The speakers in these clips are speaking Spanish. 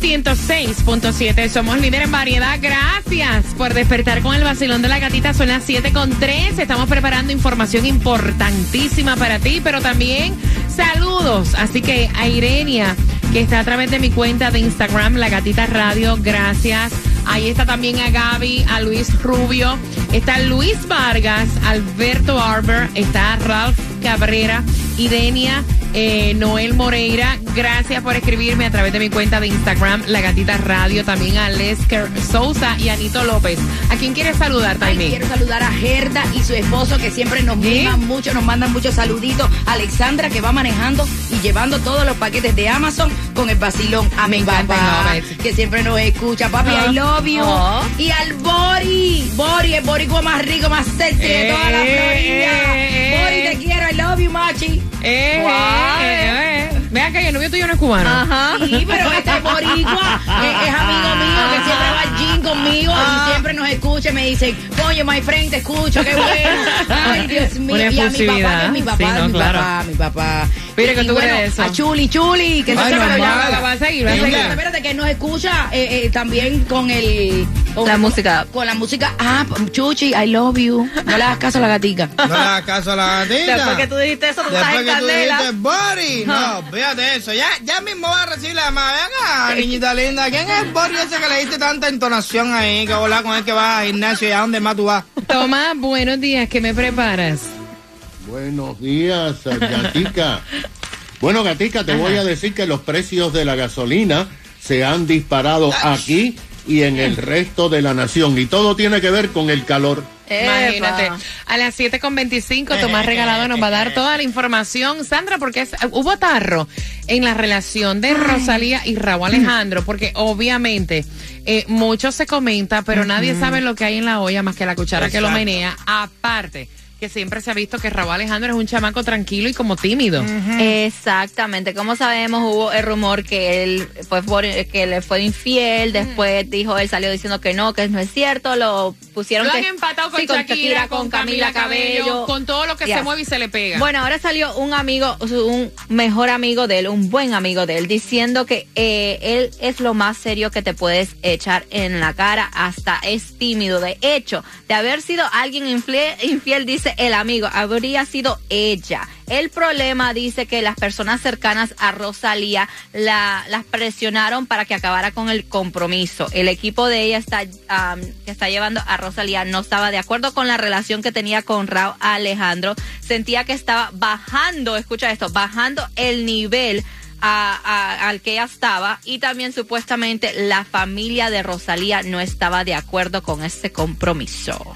106.7. Somos líder en variedad. Gracias por despertar con el vacilón de la gatita. Son las 7 con 3. Estamos preparando información importantísima para ti, pero también saludos. Así que a Irenia, que está a través de mi cuenta de Instagram, La Gatita Radio. Gracias. Ahí está también a Gaby, a Luis Rubio, está Luis Vargas, Alberto Arbor, está Ralph Cabrera, Irenia, eh, Noel Moreira. Gracias por escribirme a través de mi cuenta de Instagram, La Gatita Radio. También a Lesker Sousa y a Anito López. ¿A quién quieres saludar, Taimí? quiero saludar a Gerda y su esposo que siempre nos ¿Sí? mucho, nos mandan muchos saluditos. Alexandra que va manejando y llevando todos los paquetes de Amazon con el vacilón. A mi papá que siempre nos escucha. Papi, Ah. I love you. Oh. Y al Bori. Bori, el boricua más rico, más sexy de toda la Eh, Florida. eh, Bori, te quiero. I love you, machi. Eh, eh, eh, eh. Vean que el novio tuyo no es cubano. Ajá. Sí, pero este boricua es, es amigo mío que siempre va al gym conmigo Ah. y siempre nos escucha y me dicen, coño, my friend, te escucho, qué bueno. Ay, Dios mío. Una y a mi papá, que es mi papá, Sí, no, mi claro. papá, mi papá. Mira, Y- ¿qué y tú bueno, crees eso? A Chuli, Chuli, que se Ay, sepa no, que ya, va, va a seguir, va a Espérate, seguir. Espérate, que nos escucha eh, eh, también con el... Con La música. Con la música. Ah, Chuchi, I love you. No le hagas caso a la gatica. No le hagas caso a la gatita. Después que tú dijiste eso, tú estás Después en que tú dijiste Bori. No, fíjate eso. Ya, ya mismo va a recibir la llamada. Venga, niñita linda. ¿Quién es el Bori ese que le diste tanta entonación ahí? Que volar con el que va al gimnasio y a dónde más tú vas. Tomás, buenos días. ¿Qué me preparas? Buenos días, Gatica. Bueno, Gatica, te voy a decir que los precios de la gasolina se han disparado aquí y en el resto de la nación. Y todo tiene que ver con el calor. Imagínate. Epa. A las 7.25 Tomás Regalado nos va a dar toda la información. Sandra, porque es- hubo tarro en la relación de Rosalía y Raúl Alejandro, porque obviamente eh, mucho se comenta, pero nadie sabe lo que hay en la olla más que la cuchara que lo menea. Aparte, que siempre se ha visto que Raúl Alejandro es un chamaco tranquilo y como tímido. Exactamente. Como sabemos, hubo el rumor que él fue por- que le fue infiel. Después dijo, él salió diciendo que no, que no es cierto. Lo pusieron Lo que han empatado con sí, Shakira, con Camila Cabello, con todo lo que se mueve y se le pega. Bueno, ahora salió un amigo, un mejor amigo de él, un buen amigo de él, diciendo que eh, él es lo más serio que te puedes echar en la cara, hasta es tímido. De hecho, de haber sido alguien infle- infiel, dice el amigo, habría sido ella. El problema dice que las personas cercanas a Rosalía la, las presionaron para que acabara con el compromiso. El equipo de ella está, que está llevando a Rosalía no estaba de acuerdo con la relación que tenía con Raúl Alejandro. Sentía que estaba bajando, escucha esto, bajando el nivel al que ella estaba y también supuestamente la familia de Rosalía no estaba de acuerdo con este compromiso.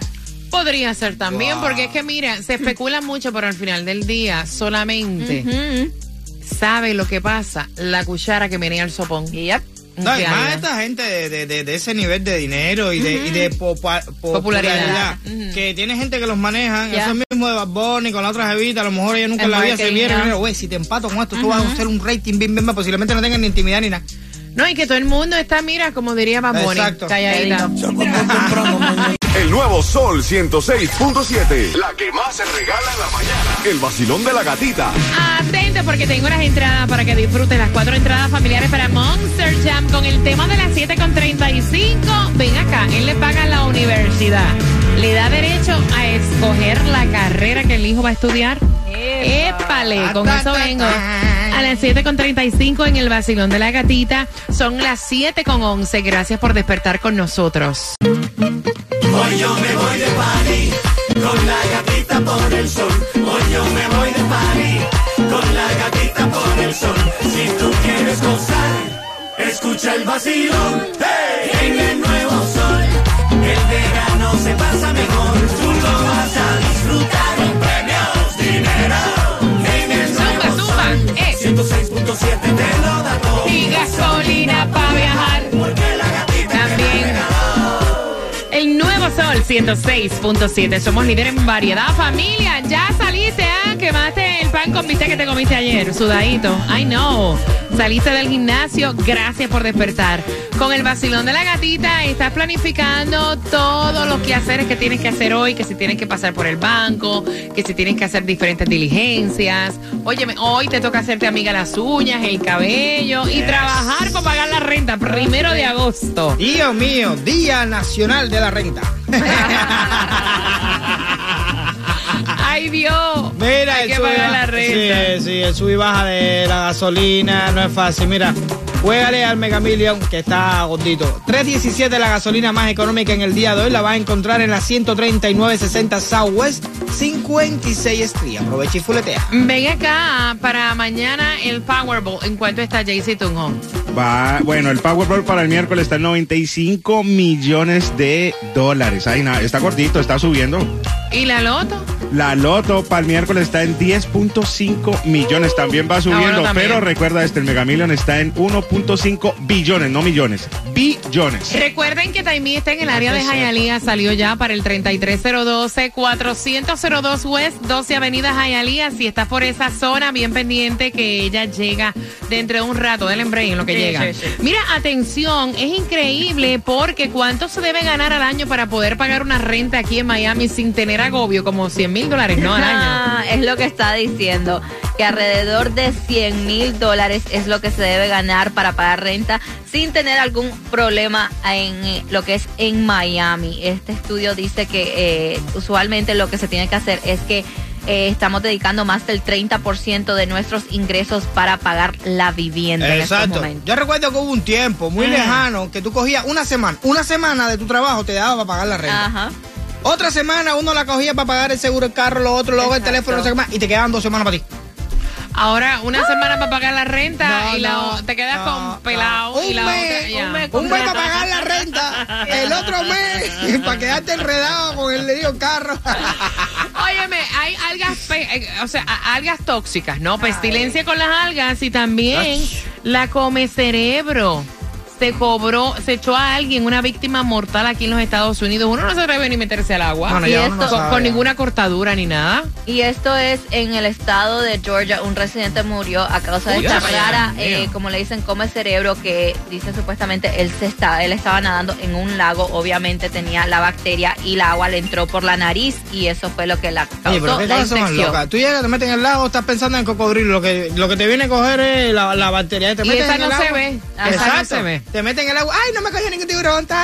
Podría ser también, porque es que mira, se especula mucho, pero al final del día solamente sabe lo que pasa la cuchara que menea el sopón. Yep. No, y Ya, más esta gente de, de- de- de ese nivel de dinero y de, y de popa- popularidad, que tiene gente que los maneja, Ya. eso mismo de Bad Bunny con la otra jevita, a lo mejor ella nunca en la vida se vieron. Güey, si te empato con esto, tú vas a hacer un rating bien, bien, bien, posiblemente no tengan ni intimidad ni nada. No, y que todo el mundo está, mira, como diría Bunny, Exacto. calladita. El nuevo Sol 106.7. La que más se regala en la mañana. El vacilón de la gatita. Atento porque tengo las entradas para que disfrutes las cuatro entradas familiares para Monster Jam con el tema de las 7 con 35. Ven acá, él le paga la universidad. Le da derecho a escoger la carrera que el hijo va a estudiar. Épale, con eso vengo. Las 7 con 35 en el vacilón de la gatita. Son las 7 con 11. Gracias por despertar con nosotros. Hoy yo me voy de party con la gatita por el sol. Hoy yo me voy de party con la gatita por el sol. Si tú quieres gozar, escucha el vacilón. ¡Hey! En el nuevo sol, el verano se pasa mejor. Tú lo vas a disfrutar Eh. 106.7 te lo da todo. Y gasolina para viajar. Porque la gatita también. El nuevo sol 106.7. Somos líderes en variedad, familia. Ya. Quemaste el pan con bistec que te comiste ayer, sudadito. I know. Saliste del gimnasio. Gracias por despertar. Con el vacilón de la gatita, estás planificando todos los quehaceres que tienes que hacer hoy, que si tienes que pasar por el banco, que si tienes que hacer diferentes diligencias. Óyeme, hoy te toca hacerte amiga las uñas, el cabello y trabajar para pagar la renta primero de agosto. Dios mío, Día Nacional de la Renta. Mira, Hay el que sub y pagar baja- la renta. Sí, sí, el sub y baja de la gasolina no es fácil. Mira, juégale al Mega Million que está gordito. 317 la gasolina más económica en el día de hoy la vas a encontrar en la 13960 Southwest 56 Street. Aprovecha y fuletea. Ven acá para mañana el Powerball. ¿En cuánto está Jaycee Tunjon? Va, bueno, el Powerball para el miércoles está en 95 millones de dólares. Ay, nada, está cortito, está subiendo. ¿Y la loto? La Loto para el miércoles está en 10.5 millones, también va subiendo, bueno, también. pero recuerda este, el Mega Million está en 1.5 billones, no millones, billones. Recuerden que Taimí está en el área de Hialeah, salió ya para el 33012 40002 West 12 Avenida Hialeah. Si estás por esa zona, bien pendiente que ella llega dentro de un rato, del embrague en lo que Sí, llega. sí, sí. Mira, atención, es increíble porque ¿cuánto se debe ganar al año para poder pagar una renta aquí en Miami sin tener agobio? Como 100 mil dólares, ¿no? Al año. Ah, es lo que está diciendo, que alrededor de 100 mil dólares es lo que se debe ganar para pagar renta sin tener algún problema en eh, lo que es en Miami. Este estudio dice que eh, usualmente lo que se tiene que hacer es que eh, estamos dedicando más del 30% de nuestros ingresos para pagar la vivienda en estos Exacto. Yo recuerdo que hubo un tiempo muy Mm. lejano que tú cogías una semana, una semana de tu trabajo te daba para pagar la renta. Ajá. Otra semana uno la cogía para pagar el seguro del carro, lo otro, luego el teléfono, no sé qué más, y te quedaban dos semanas para ti. Ahora, una semana para pagar la renta No, y la, no, te quedas no, con pelado no. y Un la mes, otra ya. un mes Un mes para pagar la renta, el otro mes para quedarte enredado con el lío carro. Óyeme, hay algas, pe- eh, o sea, algas tóxicas, ¿no? Pestilencia con las algas y también la come cerebro. Se cobró, se echó a alguien, una víctima mortal aquí en los Estados Unidos. Uno no se atreve ni meterse al agua. Bueno, Y ya esto- uno no con, ninguna cortadura ni nada. Y esto es en el estado de Georgia. Un residente murió a causa de Uy, esta rara, eh, como le dicen, come cerebro, que dice supuestamente él se está, él estaba nadando en un lago. Obviamente tenía la bacteria y el agua le entró por la nariz y eso fue lo que la Oye, pero causó qué la infección. locas. Tú llegas, te metes en el lago, estás pensando en cocodrilo. Lo que, lo que te viene a coger es la, la bacteria. Te Y metes esa en el no se agua. ve. Ajá. Esa no Exacto. se ve. Te meten en el agua. Ay, no me cogió ningún tiburón. Te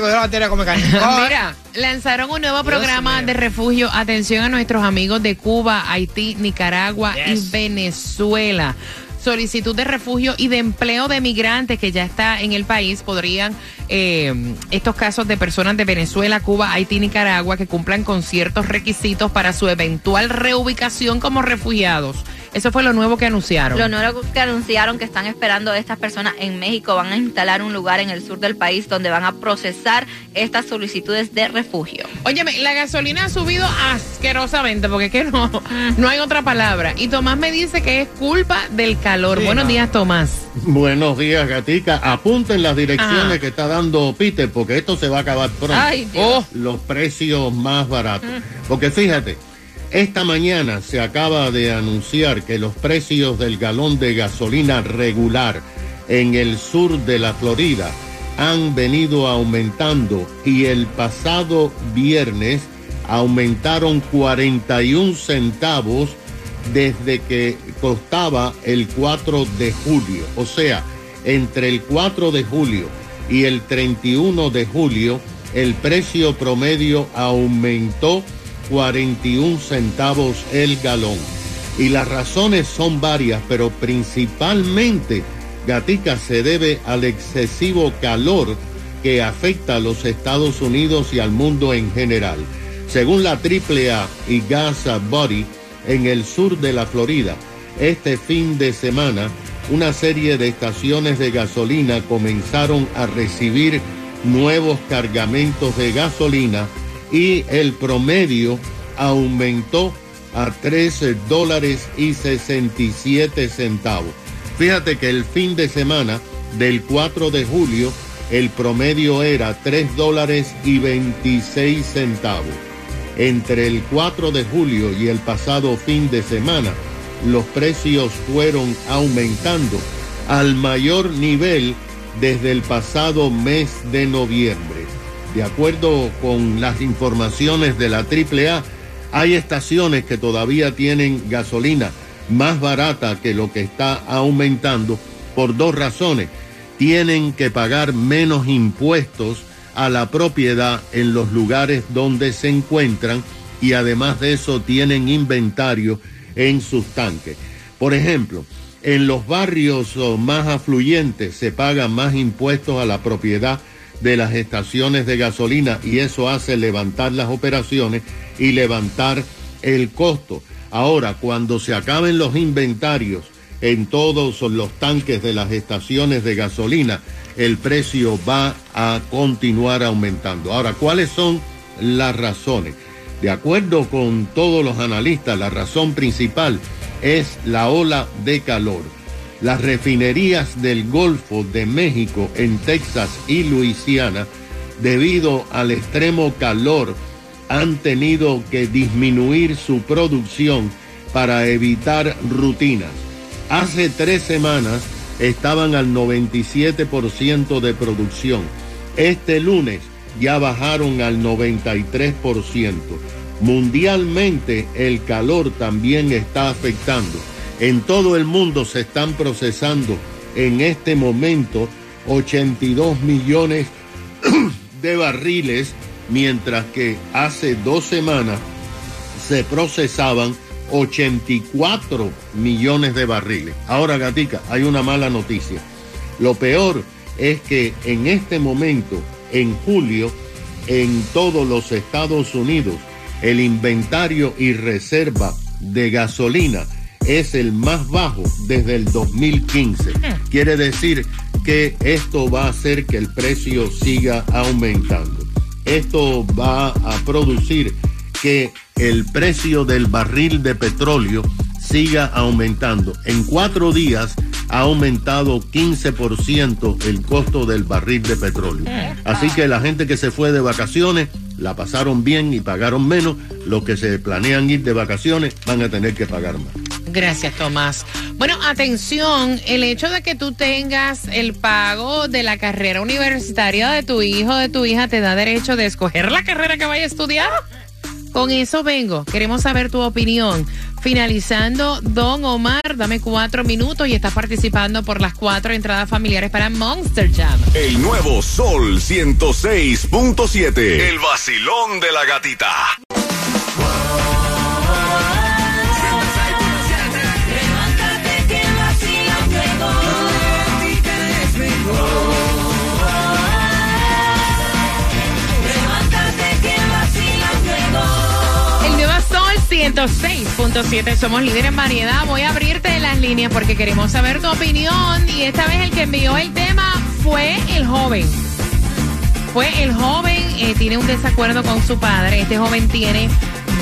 cogió la bacteria come carne. Coge. Mira, lanzaron un nuevo programa de refugio. Atención a nuestros amigos de Cuba, Haití, Nicaragua Yes. y Venezuela. Solicitud de refugio y de empleo de migrantes que ya está en el país podrían eh, estos casos de personas de Venezuela, Cuba, Haití, Nicaragua que cumplan con ciertos requisitos para su eventual reubicación como refugiados. Eso fue lo nuevo que anunciaron. Lo nuevo que anunciaron que están esperando estas personas en México van a instalar un lugar en el sur del país donde van a procesar estas solicitudes de refugio. Óyeme, la gasolina ha subido asquerosamente, porque es que no, no hay otra palabra. Y Tomás me dice que es culpa del calor. Sí, Buenos no. días, Tomás. Buenos días, Gatica. Apunten las direcciones Ajá. que está dando Peter, porque esto se va a acabar pronto. Ay, Dios. Oh, los precios más baratos. Porque fíjate, esta mañana se acaba de anunciar que los precios del galón de gasolina regular en el sur de la Florida han venido aumentando y el pasado viernes aumentaron 41 centavos desde que costaba el 4 de julio. O sea, entre el 4 de julio y el 31 de julio, el precio promedio aumentó 41 centavos el galón. Y las razones son varias, pero principalmente, Gatica, se debe al excesivo calor que afecta a los Estados Unidos y al mundo en general. Según la AAA y Gas Body, en el sur de la Florida, este fin de semana, una serie de estaciones de gasolina comenzaron a recibir nuevos cargamentos de gasolina y el promedio aumentó a 13 dólares y 67 centavos. Fíjate que el fin de semana del 4 de julio el promedio era 3 dólares y 26 centavos. Entre el 4 de julio y el pasado fin de semana, los precios fueron aumentando al mayor nivel desde el pasado mes de noviembre. De acuerdo con las informaciones de la AAA, hay estaciones que todavía tienen gasolina más barata que lo que está aumentando por dos razones. Tienen que pagar menos impuestos a la propiedad en los lugares donde se encuentran y además de eso tienen inventario en sus tanques. Por ejemplo, en los barrios más afluyentes se pagan más impuestos a la propiedad de las estaciones de gasolina y eso hace levantar las operaciones y levantar el costo. Ahora, cuando se acaben los inventarios en todos los tanques de las estaciones de gasolina, el precio va a continuar aumentando. Ahora, ¿cuáles son las razones? De acuerdo con todos los analistas, la razón principal es la ola de calor. Las refinerías del Golfo de México en Texas y Luisiana, debido al extremo calor, han tenido que disminuir su producción para evitar rutinas. Hace tres semanas estaban al 97% de producción. Este lunes ya bajaron al 93%. Mundialmente el calor también está afectando. En todo el mundo se están procesando en este momento 82 millones de barriles, mientras que hace dos semanas se procesaban 84 millones de barriles. Ahora, Gatica, hay una mala noticia. Lo peor es que en este momento, en julio, en todos los Estados Unidos, el inventario y reserva de gasolina es el más bajo desde el 2015. Quiere decir que esto va a hacer que el precio siga aumentando. Esto va a producir que el precio del barril de petróleo siga aumentando. En cuatro días ha aumentado 15% el costo del barril de petróleo. Así que la gente que se fue de vacaciones la pasaron bien y pagaron menos. Los que se planean ir de vacaciones van a tener que pagar más. Gracias, Tomás. Bueno, atención, el hecho de que tú tengas el pago de la carrera universitaria de tu hijo de tu hija te da derecho de escoger la carrera que vaya a estudiar. Con eso vengo. Queremos saber tu opinión. Finalizando, Don Omar, dame cuatro minutos y estás participando por las cuatro entradas familiares para Monster Jam. El nuevo Sol 106.7. El vacilón de la gatita. 106.7. Somos líderes en variedad. Voy a abrirte las líneas porque queremos saber tu opinión. Y esta vez el que envió el tema fue el joven. Fue el joven, eh, tiene un desacuerdo con su padre. Este joven tiene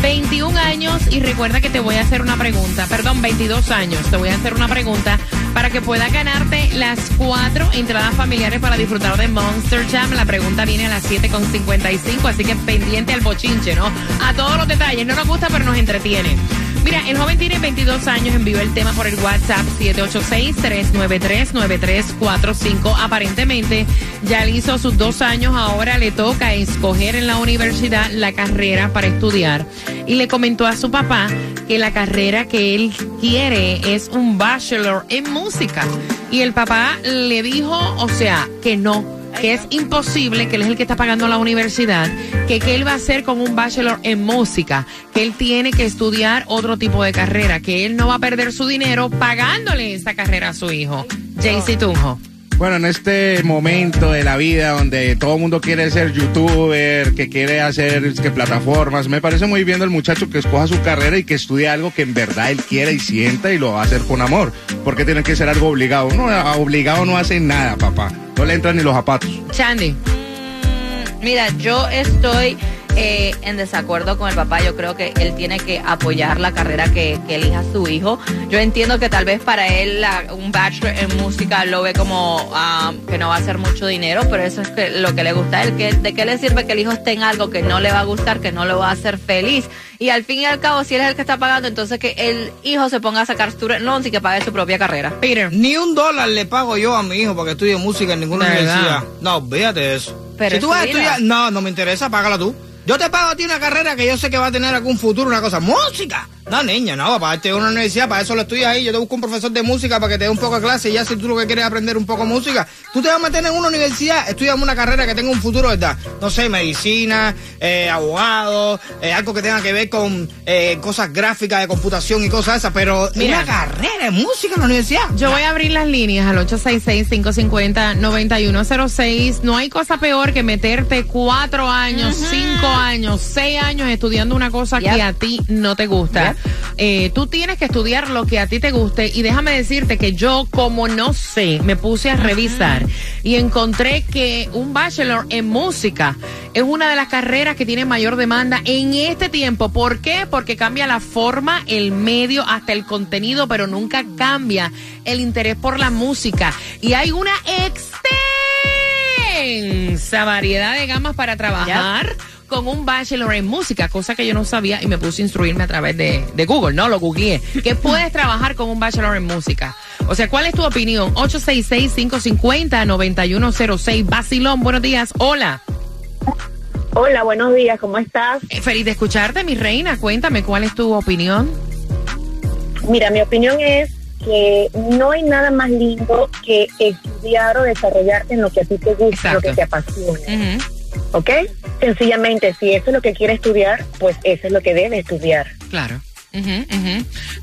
21 años y recuerda que te voy a hacer una pregunta. Perdón, 22 años. Te voy a hacer una pregunta para que puedas ganarte las cuatro entradas familiares para disfrutar de Monster Jam. La pregunta viene a las 7.55, así que pendiente al bochinche, ¿no? A todos los detalles. No nos gusta, pero nos entretiene. Mira, el joven tiene 22 años, envió el tema por el WhatsApp 786-393-9345. Aparentemente ya le hizo sus dos años, ahora le toca escoger en la universidad la carrera para estudiar. Y le comentó a su papá que la carrera que él quiere es un bachelor en música. Y el papá le dijo, o sea, que no que es imposible, que él es el que está pagando la universidad, que qué él va a hacer con un bachelor en música, que él tiene que estudiar otro tipo de carrera, que él no va a perder su dinero pagándole esta carrera a su hijo. Jaycee Tunjo. Bueno, en este momento de la vida donde todo el mundo quiere ser youtuber, que quiere hacer que plataformas, me parece muy bien el muchacho que escoja su carrera y que estudie algo que en verdad él quiere y sienta y lo va a hacer con amor. Porque tiene que ser algo obligado. No, obligado no hace nada, papá. No le entran ni los zapatos. Chandy. Mira, yo estoy eh, en desacuerdo con el papá. Yo creo que él tiene que apoyar la carrera que, elija su hijo. Yo entiendo que tal vez para él la- un bachelor en música lo ve como ah, que no va a hacer mucho dinero, pero eso es que, lo que le gusta a él. Que, ¿De qué le sirve que el hijo esté en algo que no le va a gustar, que no lo va a hacer feliz? Y al fin y al cabo, si él es el que está pagando, entonces que el hijo se ponga a sacar student loans y que pague su propia carrera. Peter. Ni un dólar le pago yo a mi hijo para que estudie música en ninguna universidad. No, olvídate de eso. Pero si tú su vas a estudiar, no, no me interesa, págala tú. Yo te pago a ti una carrera que yo sé que va a tener algún futuro, una cosa. ¡Música! No, niña, no, para darte una universidad, para eso lo estudias ahí. Yo te busco un profesor de música para que te dé un poco de clase y ya si tú lo que quieres es aprender un poco de música, tú te vas a meter en una universidad, estudias una carrera que tenga un futuro, ¿verdad? No sé, medicina, eh, abogado, eh, algo que tenga que ver con eh, cosas gráficas de computación y cosas esas, pero Mira. una carrera de música en la universidad. Yo voy a abrir las líneas al 866-550-9106. No hay cosa peor que meterte cuatro años, cinco años, seis años estudiando una cosa Yep. que a ti no te gusta. Eh, tú tienes que estudiar lo que a ti te guste y déjame decirte que yo, como no sé, me puse a revisar y encontré que un bachelor en música es una de las carreras que tiene mayor demanda en este tiempo. ¿Por qué? Porque cambia la forma, el medio, hasta el contenido, pero nunca cambia el interés por la música. Y hay una extensa variedad de gamas para trabajar. Con un bachelor en música, cosa que yo no sabía y me puse a instruirme a través de, de Google, ¿no? Lo googleé. Que puedes trabajar con un bachelor en música. O sea, ¿cuál es tu opinión? 866-550-9106. Basilón, buenos días. Hola. Hola, buenos días, ¿cómo estás? Eh, Feliz de escucharte, mi reina. Cuéntame, ¿cuál es tu opinión? Mira, mi opinión es que no hay nada más lindo que estudiar o desarrollarte en lo que a ti te gusta, Exacto. lo que te apasiona. ¿Ok? Sencillamente, si eso es lo que quiere estudiar, pues eso es lo que debe estudiar. Claro.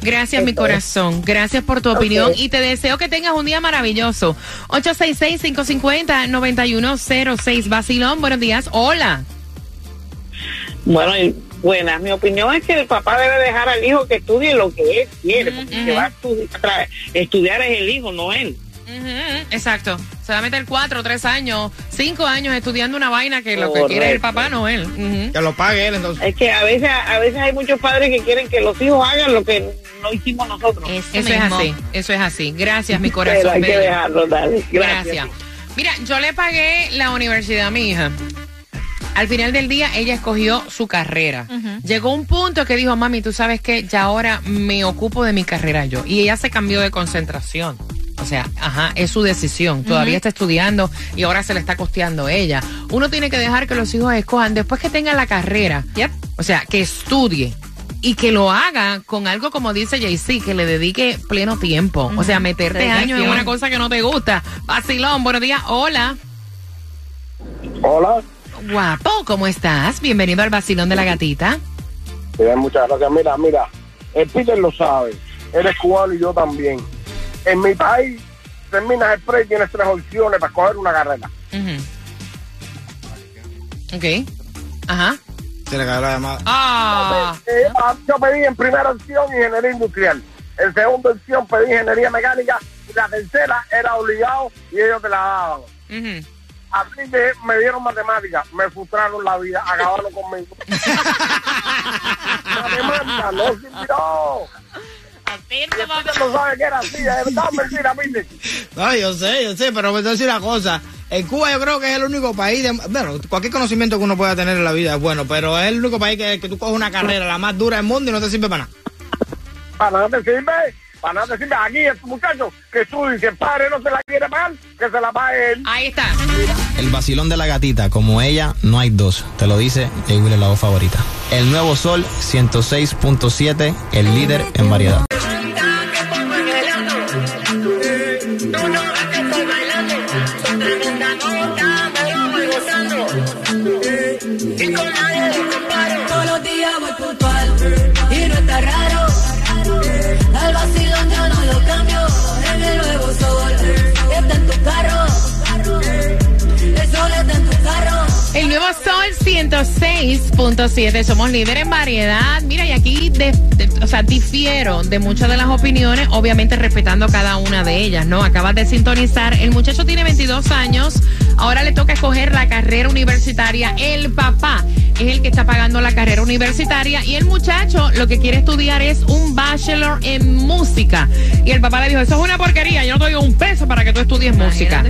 Gracias, mi corazón. Gracias por tu opinión y te deseo que tengas un día maravilloso. 866-550-9106. Basilón, buenos días. Hola. Bueno, y buenas. Mi opinión es que el papá debe dejar al hijo que estudie lo que él quiere, porque el que va a estudi- tra- estudiar es el hijo, no él. Exacto. Se va a meter cuatro, tres años, cinco años estudiando una vaina que lo que quiere es el papá, no él. Que lo pague él entonces. Es que a veces, a veces hay muchos padres que quieren que los hijos hagan lo que no hicimos nosotros. Eso, Eso es así, eso es así. Gracias, mi corazón. Pero hay que dejarlo, dale. Gracias. Gracias. Mira, yo le pagué la universidad a mi hija. Al final del día, ella escogió su carrera. Llegó un punto que dijo, mami, tú sabes que ya ahora me ocupo de mi carrera yo. Y ella se cambió de concentración. O sea, ajá, es su decisión. Todavía está estudiando y ahora se le está costeando ella. Uno tiene que dejar que los hijos escojan después que tenga la carrera. Yep. O sea, que estudie y que lo haga con algo como dice Jay-Z, que le dedique pleno tiempo. O sea, meterte Dedicación. años en una cosa que no te gusta. Vacilón, buenos días. Hola. Hola, Guapo, ¿cómo estás? Bienvenido al Vacilón de la Gatita. bien, muchas gracias. Mira, mira, el Peter lo sabe, él es cubano y yo también. En mi país, terminas el pre y tienes tres opciones para coger una carrera. Ujú. Ok. Ajá. Se le cayó la llamada. Ah. Eh, ah, yo pedí en primera opción ingeniería industrial, en segunda opción pedí ingeniería mecánica y la tercera era obligado y ellos te la daban. Ujú. Así que me dieron matemáticas, me frustraron la vida, acabaron conmigo. matemáticas, no sirvió. Sabe que era así, verdad, mentira. No, yo sé, yo sé, pero me voy a decir una cosa. En Cuba yo creo que es el único país, de, bueno, cualquier conocimiento que uno pueda tener en la vida es bueno, pero es el único país que, que tú coges una carrera la más dura del mundo y no te sirve para nada. Para nada te sirve, para nada te sirve. Aquí este muchacho que si el padre no se la quiere pagar, que se la pague él. Ahí está. El vacilón de la gatita, como ella, no hay dos. Te lo dice Jay la voz favorita. El nuevo Sol 106.7, el líder en variedad. 106.7. Somos líder en variedad. Mira, y aquí, de- de- o sea, difiero de muchas de las opiniones, obviamente respetando cada una de ellas, ¿no? Acabas de sintonizar. El muchacho tiene 22 años. Ahora le toca escoger la carrera universitaria. El papá es el que está pagando la carrera universitaria y el muchacho lo que quiere estudiar es un bachelor en música. Y el papá le dijo, eso es una porquería, yo no te doy un peso para que tú estudies música.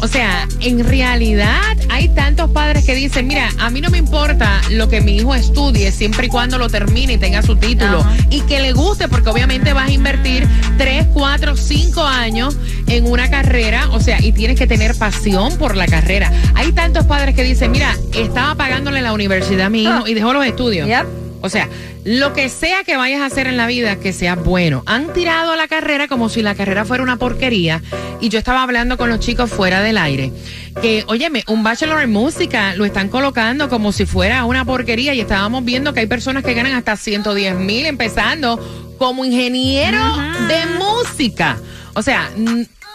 O sea, en realidad hay tantos padres que dicen, mira, a mí no me importa lo que mi hijo estudie siempre y cuando lo termine y tenga su título. Y que le guste, porque obviamente vas a invertir 3, 4, 5 años en una carrera, o sea, y tienes que tener pasión por la carrera. Hay tantos padres que dicen, mira, estaba pagándole la universidad mi hijo y dejó los estudios. O sea, lo que sea que vayas a hacer en la vida, que sea bueno. Han tirado a la carrera como si la carrera fuera una porquería. Y yo estaba hablando con los chicos fuera del aire. Que, óyeme, un bachelor en música lo están colocando como si fuera una porquería. Y estábamos viendo que hay personas que ganan hasta 110 mil empezando como ingeniero de música. O sea,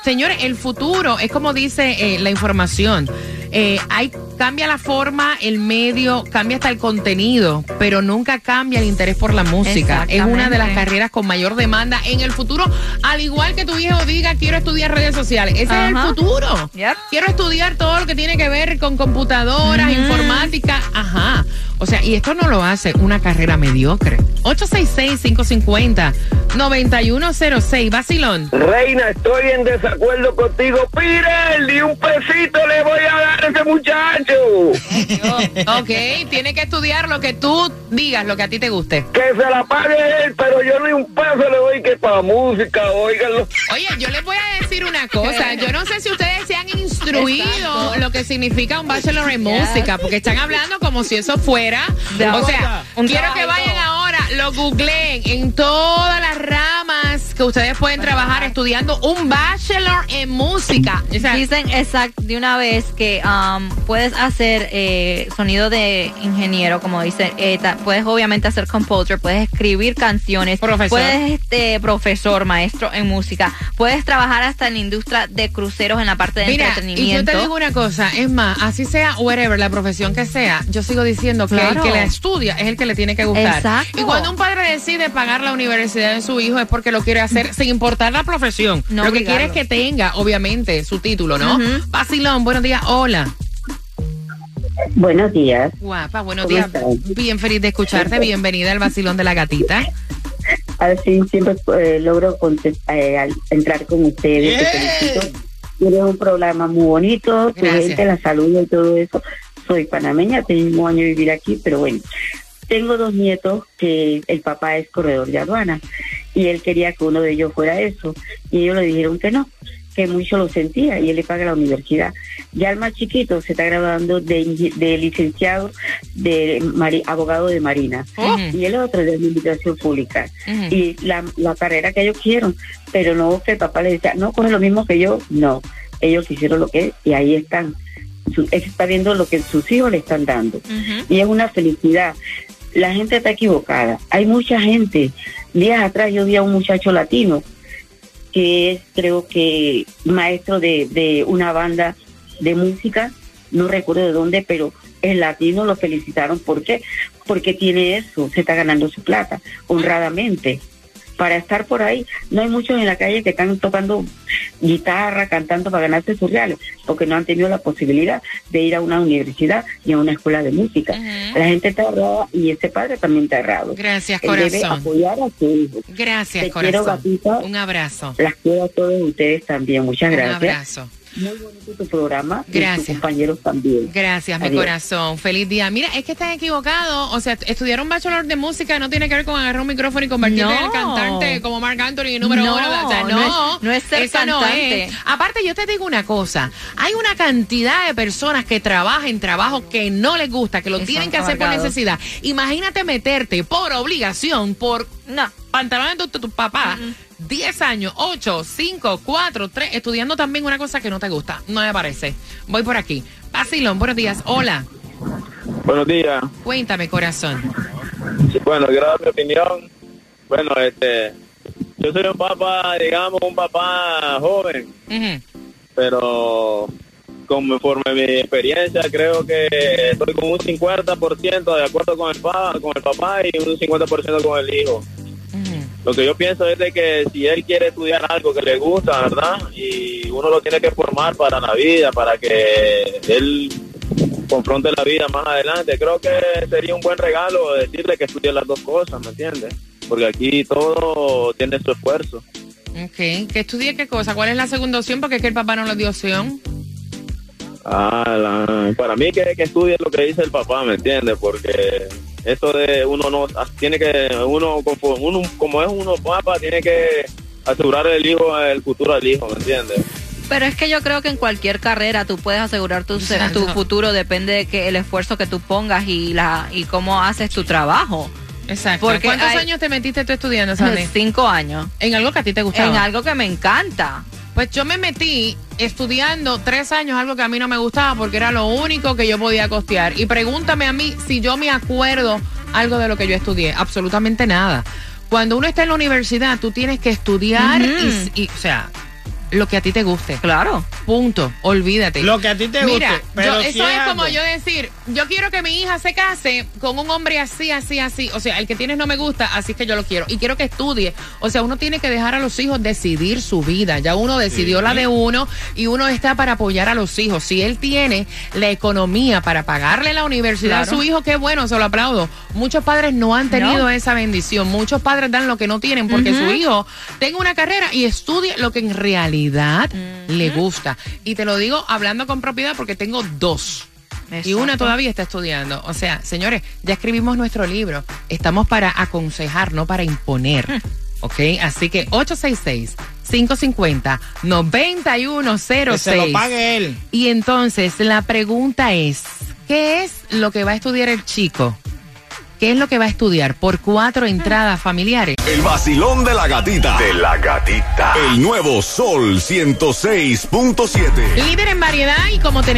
señores, el futuro es como dice eh, la información. Eh, hay, cambia la forma, el medio, cambia hasta el contenido, pero nunca cambia el interés por la música. Es una de las carreras con mayor demanda en el futuro, al igual que tu hijo diga quiero estudiar redes sociales. Ese es el futuro. Quiero estudiar todo lo que tiene que ver con computadoras, informática. Ajá. O sea, y esto no lo hace una carrera mediocre. 866-550-9106. Vacilón. Reina, estoy en desacuerdo contigo. Pirel, ni un pesito le voy a dar a ese muchacho. Ok, tiene que estudiar lo que tú digas, lo que a ti te guste. Que se la pague él, pero yo ni un peso le doy que para música, óiganlo. Oye, yo les voy a decir una cosa. Yo no sé si ustedes se han instruido Exacto. lo que significa un bachelor en música, porque están hablando como si eso fuera. De o sea, quiero que vayan ahora, lo googleen en todas las ramas que ustedes pueden trabajar estudiando un bachelor en música. O sea, Dicen exacto de una vez que um, puedes hacer eh, sonido de ingeniero, como dicen, eh, puedes obviamente hacer composer, puedes escribir canciones, Profesor. puedes este profesor, maestro en música, puedes trabajar hasta en la industria de cruceros en la parte de Mira, y yo entretenimiento. te digo una cosa, es más, así sea whatever, la profesión que sea, yo sigo diciendo que Claro. el que la estudia es el que le tiene que gustar. Exacto. Y cuando un padre decide pagar la universidad de su hijo es porque lo quiere hacer sin importar la profesión. No lo que quiere es que tenga, obviamente, su título, ¿no? Vacilón, buenos días, hola. Buenos días. Guapa, buenos ¿Cómo días. estás? Bien feliz de escucharte, bienvenida al Vacilón de la Gatita. Así siempre eh, logro eh, al entrar con ustedes. Te felicito. Tienes un programa muy bonito, tu Gracias. gente, la salud y todo eso. Soy panameña, tengo un año de vivir aquí, pero bueno. Tengo dos nietos que el papá es corredor de aduana y él quería que uno de ellos fuera eso. Y ellos le dijeron que no, que mucho lo sentía y él le paga la universidad. Ya el más chiquito se está graduando de, licenciado de mari- abogado de marina. Y el otro de administración pública. Y la, la carrera que ellos quieren, pero no que el papá les decía, no, coge lo mismo que yo, no, ellos quisieron lo que es y ahí están. Su- él está viendo lo que sus hijos le están dando. Y es una felicidad. La gente está equivocada. Hay mucha gente. Días atrás yo vi a un muchacho latino que es, creo que, maestro de, de una banda de música, no recuerdo de dónde, pero el latino lo felicitaron. ¿Por qué? Porque tiene eso, se está ganando su plata, honradamente. Para estar por ahí, no hay muchos en la calle que están tocando guitarra, cantando para ganarse sus reales, porque no han tenido la posibilidad de ir a una universidad y a una escuela de música. La gente está errada y ese padre también está errado. Gracias, Él debe corazón. apoyar a su hijo. Gracias, Te quiero, corazón. gatita. Un abrazo. Las quiero a todos ustedes también. Muchas Un gracias. abrazo. Muy bonito tu programa. Y Gracias. tus compañeros también. Gracias, mi corazón. Feliz día. Mira, es que estás equivocado. O sea, estudiar un bachelor de música no tiene que ver con agarrar un micrófono y convertirte No. en el cantante como Marc Anthony, número No, uno. O sea, no, no es- no es ser cantante. es. Aparte, yo te digo una cosa. Hay una cantidad de personas que trabajan trabajo que no les gusta, que lo Y tienen que hacer por necesidad. Imagínate meterte por obligación, por No. pantalones de tu, tu papá. 10 años, 8, 5, 4, 3, estudiando también una cosa que no te gusta. No me parece. Voy por aquí. Basilón, buenos días. Hola. Buenos días. Cuéntame, corazón. Sí, Bueno, quiero dar mi opinión. Bueno, este, yo soy un papá, digamos, un papá joven, pero conforme mi experiencia, creo que estoy con un 50% de acuerdo con el, pa, con el papá y un 50% con el hijo. Lo que yo pienso es de que si él quiere estudiar algo que le gusta, ¿verdad? Y uno lo tiene que formar para la vida, para que él confronte la vida más adelante. Creo que sería un buen regalo decirle que estudie las dos cosas, ¿me entiendes? Porque aquí todo tiene su esfuerzo. Ok, que estudie qué cosa. ¿Cuál es la segunda opción? Porque es que el papá no le dio opción. Ah, la- para mí que, que estudie lo que dice el papá, ¿me entiendes? Porque esto de uno no tiene que uno como, uno como es uno papá tiene que asegurar el hijo el futuro del hijo, ¿me entiendes? Pero es que yo creo que en cualquier carrera tú puedes asegurar tu, tu futuro, depende de que el esfuerzo que tú pongas y la y cómo haces tu trabajo. Exacto. Porque ¿Cuántos hay- años te metiste tú estudiando, Sandy? Cinco años. En algo que a ti te gustaba. En algo que me encanta. Pues yo me metí estudiando tres años algo que a mí no me gustaba porque era lo único que yo podía costear. Y pregúntame a mí si yo me acuerdo algo de lo que yo estudié. Absolutamente nada. Cuando uno está en la universidad, tú tienes que estudiar y, y, o sea, lo que a ti te guste. Claro. Punto. Olvídate. Lo que a ti te Mira, guste, pero yo- si eso es es como yo decir, yo quiero que mi hija se case con un hombre así, así, así. O sea, el que tienes no me gusta, así que yo lo quiero. Y quiero que estudie. O sea, uno tiene que dejar a los hijos decidir su vida. Ya uno decidió Sí. la de uno y uno está para apoyar a los hijos. Si él tiene la economía para pagarle la universidad Claro. a su hijo, qué bueno, se lo aplaudo. Muchos padres no han tenido No. esa bendición. Muchos padres dan lo que no tienen porque su hijo tenga una carrera y estudie lo que en realidad le gusta. Y te lo digo hablando con propiedad porque tengo dos. Y una todavía está estudiando. O sea, señores, ya escribimos nuestro libro. Estamos para aconsejar, no para imponer. ¿Ok? Así que 866-550-9106. Que se lo pague él. Y entonces la pregunta es, ¿qué es lo que va a estudiar el chico? ¿Qué es lo que va a estudiar por cuatro entradas familiares? El vacilón de la gatita. De la gatita. El nuevo Sol 106.7. Líder en variedad y como tenemos